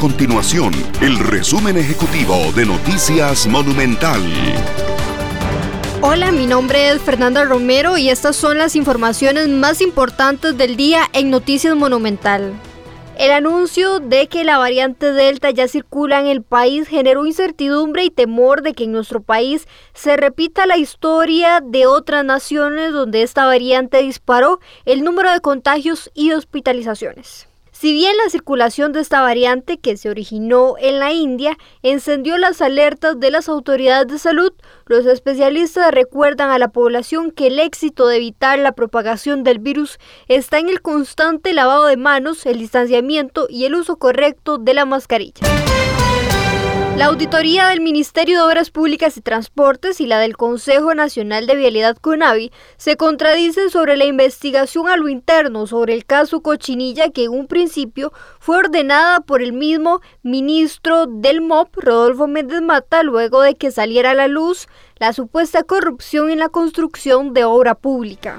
continuación el resumen ejecutivo de Noticias Monumental. Hola, mi nombre es Fernanda Romero y estas son las informaciones más importantes del día en Noticias Monumental. El anuncio de que la variante Delta ya circula en el país generó incertidumbre y temor de que en nuestro país se repita la historia de otras naciones donde esta variante disparó el número de contagios y hospitalizaciones. Si bien la circulación de esta variante que se originó en la India encendió las alertas de las autoridades de salud, los especialistas recuerdan a la población que el éxito de evitar la propagación del virus está en el constante lavado de manos, el distanciamiento y el uso correcto de la mascarilla. La auditoría del Ministerio de Obras Públicas y Transportes y la del Consejo Nacional de Vialidad CONAVI se contradicen sobre la investigación a lo interno sobre el caso Cochinilla que en un principio fue ordenada por el mismo ministro del MOP, Rodolfo Méndez Mata, luego de que saliera a la luz la supuesta corrupción en la construcción de obra pública.